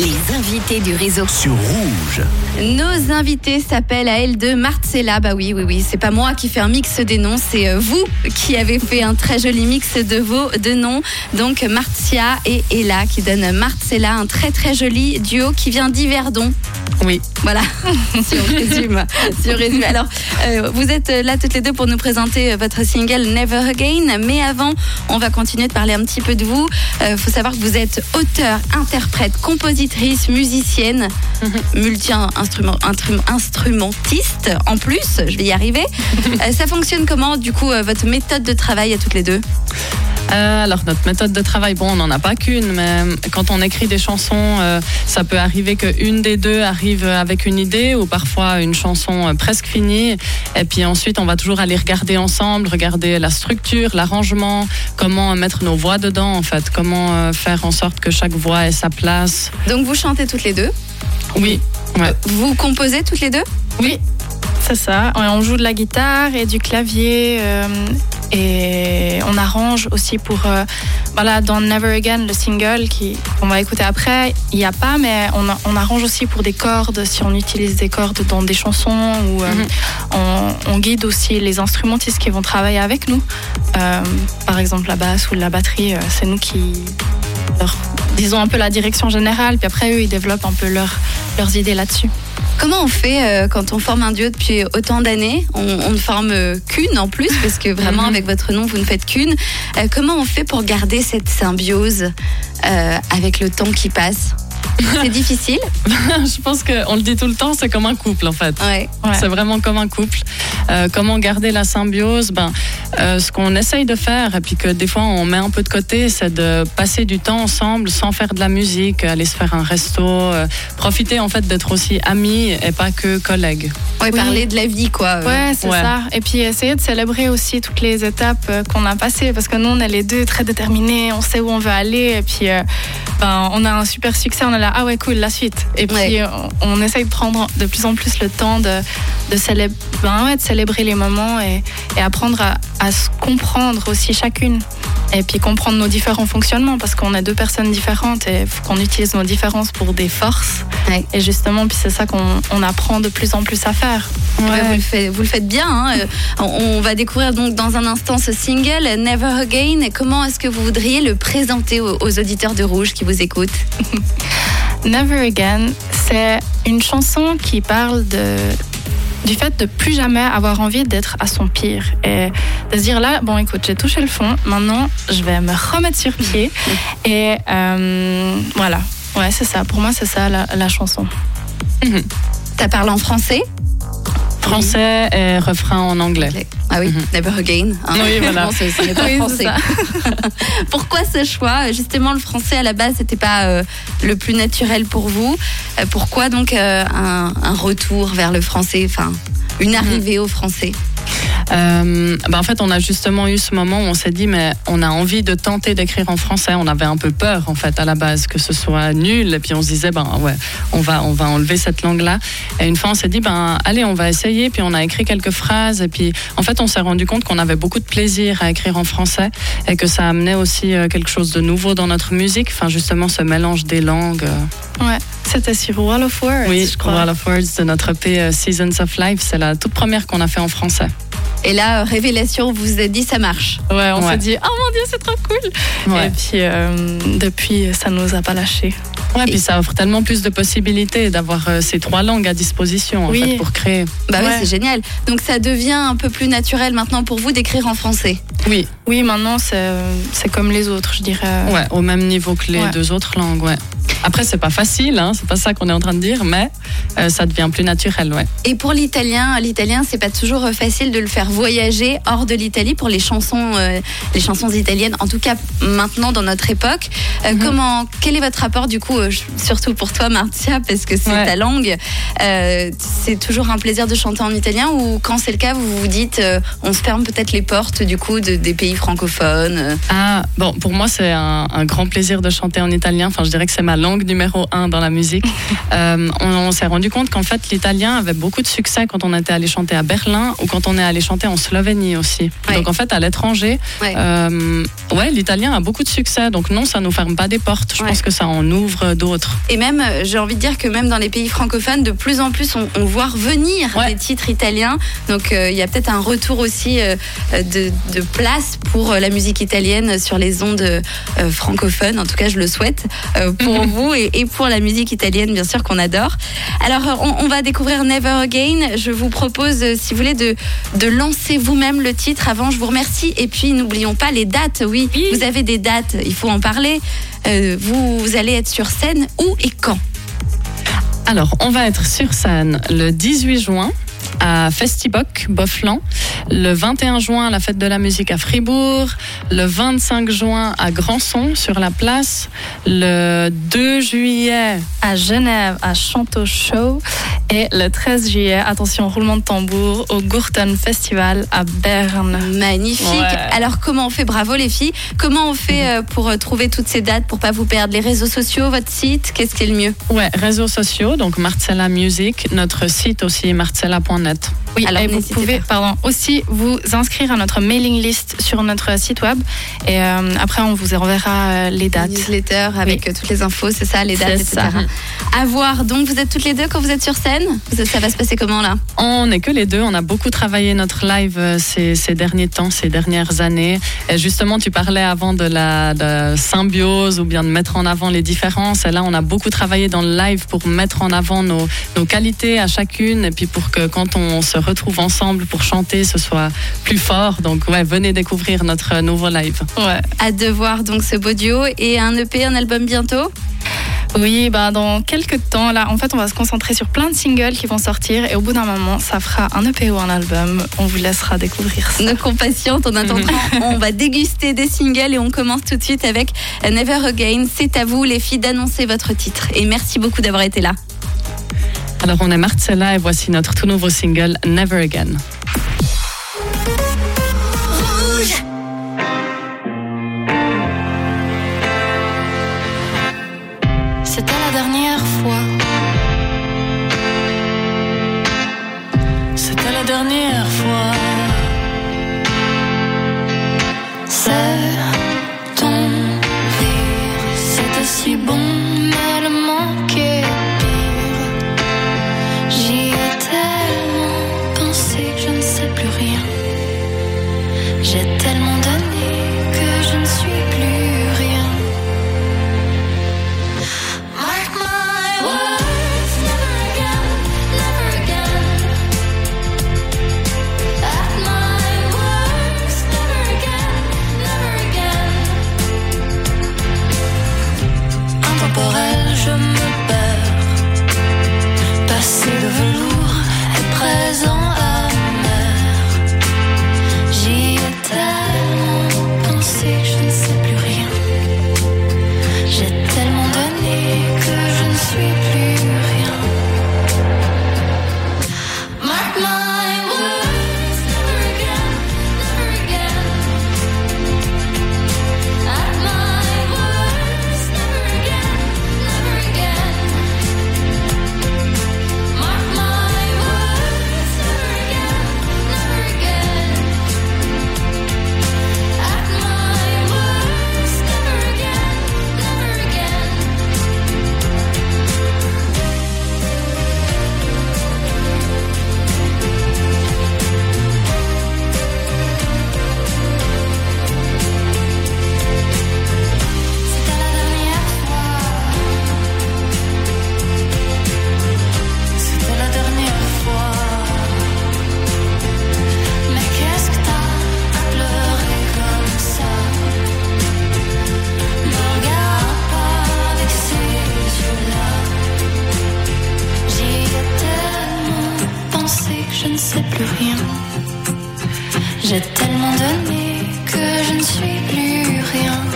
Les invités du réseau. sur Rouge. Nos invités s'appellent à elle de Marcella. Bah oui, oui, oui. C'est pas moi qui fais un mix des noms, c'est euh, vous qui avez fait un très joli mix de vos deux noms. Donc Martia et Ella qui donnent Marcella, un très très joli duo qui vient d'Yverdon. Oui. Voilà, si on résume. si on résume. Alors, euh, vous êtes là toutes les deux pour nous présenter euh, votre single Never Again. Mais avant, on va continuer de parler un petit peu de vous. Il faut savoir que vous êtes auteur, interprète, compositrice, musicienne, multi-instrumentiste. En plus, je vais y arriver. Euh, ça fonctionne comment, du coup, euh, votre méthode de travail à toutes les deux? Euh, alors notre méthode de travail, bon, on n'en a pas qu'une, mais quand on écrit des chansons, euh, ça peut arriver qu'une des deux arrive avec une idée ou parfois une chanson euh, presque finie. Et puis ensuite, on va toujours aller regarder ensemble, regarder la structure, l'arrangement, comment mettre nos voix dedans, en fait, comment euh, faire en sorte que chaque voix ait sa place. Donc, vous chantez toutes les deux? Oui. Ouais. Vous composez toutes les deux? Oui, c'est ça. Ouais, On joue de la guitare et du clavier euh, et on arrange aussi pour. euh, voilà, dans Never Again, le single qu'on va écouter après, il n'y a pas, mais on, a- on arrange aussi pour des cordes, si on utilise des cordes dans des chansons ou euh, Mhm. on, on guide aussi les instrumentistes qui vont travailler avec nous. Euh, par exemple, la basse ou la batterie, c'est nous qui. leur- disons un peu la direction générale, puis après eux, ils développent un peu leur- leurs idées là-dessus. Comment on fait euh, quand on forme un duo depuis autant d'années? On, on ne forme euh, qu'une en plus, parce que vraiment Mhm. avec votre nom, vous ne faites qu'une. Euh, comment on fait pour garder cette symbiose avec le temps qui passe? C'est difficile? Je pense qu'on le dit tout le temps, c'est comme un couple, en fait. Ouais. Ouais. C'est vraiment comme un couple. Comment garder la symbiose? Ben, euh, Ce qu'on essaye de faire, et puis que des fois on met un peu de côté, c'est de passer du temps ensemble sans faire de la musique, aller se faire un resto, euh, profiter en fait d'être aussi amis et pas que collègues. Ouais, Oui. parler de la vie, quoi. Ouais, c'est Ouais. ça. Et puis essayer de célébrer aussi toutes les étapes euh, qu'on a passées, parce que nous, on est les deux très déterminés, on sait où on veut aller, et puis euh, ben, on a un super succès, on est là, ah ouais, cool, la suite. Et puis Ouais. on, on essaye de prendre de plus en plus le temps de, de, célébrer, ben ouais, de célébrer les moments et, et apprendre à, à se comprendre aussi chacune. Et puis comprendre nos différents fonctionnements, parce qu'on est deux personnes différentes et faut qu'on utilise nos différences pour des forces. Ouais. Et justement, puis c'est ça qu'on on apprend de plus en plus à faire. Ouais, vous, le faites, vous le faites bien. hein. Euh, On on va découvrir donc dans un instant ce single, Never Again. Et Comment est-ce que vous voudriez le présenter aux, aux auditeurs de Rouge qui vous écoutent? Never Again, c'est une chanson qui parle de, du fait de plus jamais avoir envie d'être à son pire. Et de se dire là, bon écoute, j'ai touché le fond, maintenant je vais me remettre sur pied. Et euh, voilà, ouais, c'est ça. Pour moi, c'est ça la, la chanson. Ça parle en français? Français et refrain en anglais. Ah oui, Mhm. Never Again. hein. Oui, voilà. Non, ce ce n'est pas Oui, c'est français. ça. Pourquoi ce choix? Justement, le français à la base, c'était pas euh, le plus naturel pour vous. Euh, pourquoi donc euh, un, un retour vers le français, enfin une arrivée au français? Euh, ben, en fait, on a justement eu ce moment où on s'est dit, mais on a envie de tenter d'écrire en français. On avait un peu peur, en fait, à la base, que ce soit nul. Et puis on se disait, ben ouais, on va, on va enlever cette langue-là. Et une fois, on s'est dit, ben allez, on va essayer. Puis on a écrit quelques phrases. Et puis, en fait, on s'est rendu compte qu'on avait beaucoup de plaisir à écrire en français et que ça amenait aussi euh, quelque chose de nouveau dans notre musique. Enfin, justement, ce mélange des langues. Ouais, c'était sur Wall of Words, oui, je crois. Wall of Words de notre EP euh, Seasons of Life. C'est la toute première qu'on a fait en français. Et là, euh, révélation, vous vous êtes dit ça marche. Ouais, on Ouais. s'est dit, oh mon dieu, c'est trop cool. Ouais. Et puis, euh, depuis, ça nous a pas lâchés. Ouais, Et- puis ça offre tellement plus de possibilités d'avoir euh, ces trois langues à disposition en Oui. fait, pour créer. Bah oui, Ouais. c'est génial. Donc ça devient un peu plus naturel maintenant pour vous d'écrire en français. Oui, Oui, maintenant, c'est c'est comme les autres, je dirais. ouais, au même niveau que les Ouais. deux autres langues. Ouais. Après, c'est pas facile, hein, c'est pas ça qu'on est en train de dire, mais euh, ça devient plus naturel. Ouais. Et pour l'italien, l'italien, c'est pas toujours euh, facile de le faire voyager hors de l'Italie pour les chansons, euh, les chansons italiennes. En tout cas, maintenant dans notre époque, Euh, Mhm. comment, quel est votre rapport du coup, euh, surtout pour toi, Martia, parce que c'est Ouais. ta langue. euh, c'est toujours un plaisir de chanter en italien ou quand c'est le cas, vous vous dites, euh, on se ferme peut-être les portes du coup de- des pays francophones. euh. Ah, bon, pour moi, c'est un, un grand plaisir de chanter en italien. Enfin, je dirais que c'est ma langue numéro un dans la musique. Euh, on, s'est rendu compte qu'en fait, l'italien avait beaucoup de succès quand on était allé chanter à Berlin ou quand on est allé chanter en Slovénie aussi. Donc en fait, à l'étranger, ouais, euh, l'italien a beaucoup de succès. Donc non, ça nous ferme pas des portes. Je pense que ça en ouvre d'autres. Et même, j'ai envie de dire que même dans les pays francophones, de plus en plus, on, voit revenir des titres italiens. Donc il y a peut-être un retour aussi de, de, place pour la musique italienne sur les ondes francophones. En tout cas, je le souhaite pour vous et, pour la musique italienne, bien sûr, qu'on adore. Alors, on, va découvrir Never Again. Je vous propose, si vous voulez, de, de lancer vous-même le titre. Avant, je vous remercie. Et puis, n'oublions pas les dates. Oui, vous avez des dates, il faut en parler. Euh, vous, vous allez être sur scène où et quand? Alors, on va être sur scène le 18 juin à Festiboc, Boflan, le 21 juin à la fête de la musique à Fribourg, le 25 juin à Grandson sur la place, le 2 juillet à Genève à Chanteau Show et le 13 juillet, attention, roulement de tambour au Gurten Festival à Berne. Magnifique. Alors comment on fait? Bravo les filles. Comment on fait euh, pour euh, trouver toutes ces dates pour pas vous perdre? Les réseaux sociaux, votre site, qu'est-ce qui est le mieux? Ouais, réseaux sociaux, donc Marcella Music, notre site aussi Oui, Alors, et vous pouvez pardon, aussi vous inscrire à notre mailing list sur notre site web. Et euh, après, on vous enverra euh, les dates. Newsletter avec euh, toutes les infos, c'est ça, les dates, etc. Ça. À voir. Donc, vous êtes toutes les deux quand vous êtes sur scène? Ça va se passer comment là? On n'est que les deux. On a beaucoup travaillé notre live ces, ces, derniers temps, ces dernières années. Et justement, tu parlais avant de la de symbiose ou bien de mettre en avant les différences. Et là, on a beaucoup travaillé dans le live pour mettre en avant nos, nos qualités à chacune et puis pour que quand on se retrouve ensemble pour chanter, ce soit plus fort. Donc ouais, venez découvrir notre nouveau live. Ouais. Hâte de voir donc ce beau duo et un EP, un album bientôt? Oui, bah dans quelques temps, là, en fait, on va se concentrer sur plein de singles qui vont sortir et au bout d'un moment, ça fera un EP ou un album. On vous laissera découvrir ça. Nos compatientes, en attendant, on va déguster des singles et on commence tout de suite avec Never Again. C'est à vous, les filles, d'annoncer votre titre. Et merci beaucoup d'avoir été là. Alors on est Marcella et voici notre tout nouveau single Never Again. C'était la dernière fois. C'était la dernière tellement donné que je ne suis plus rien.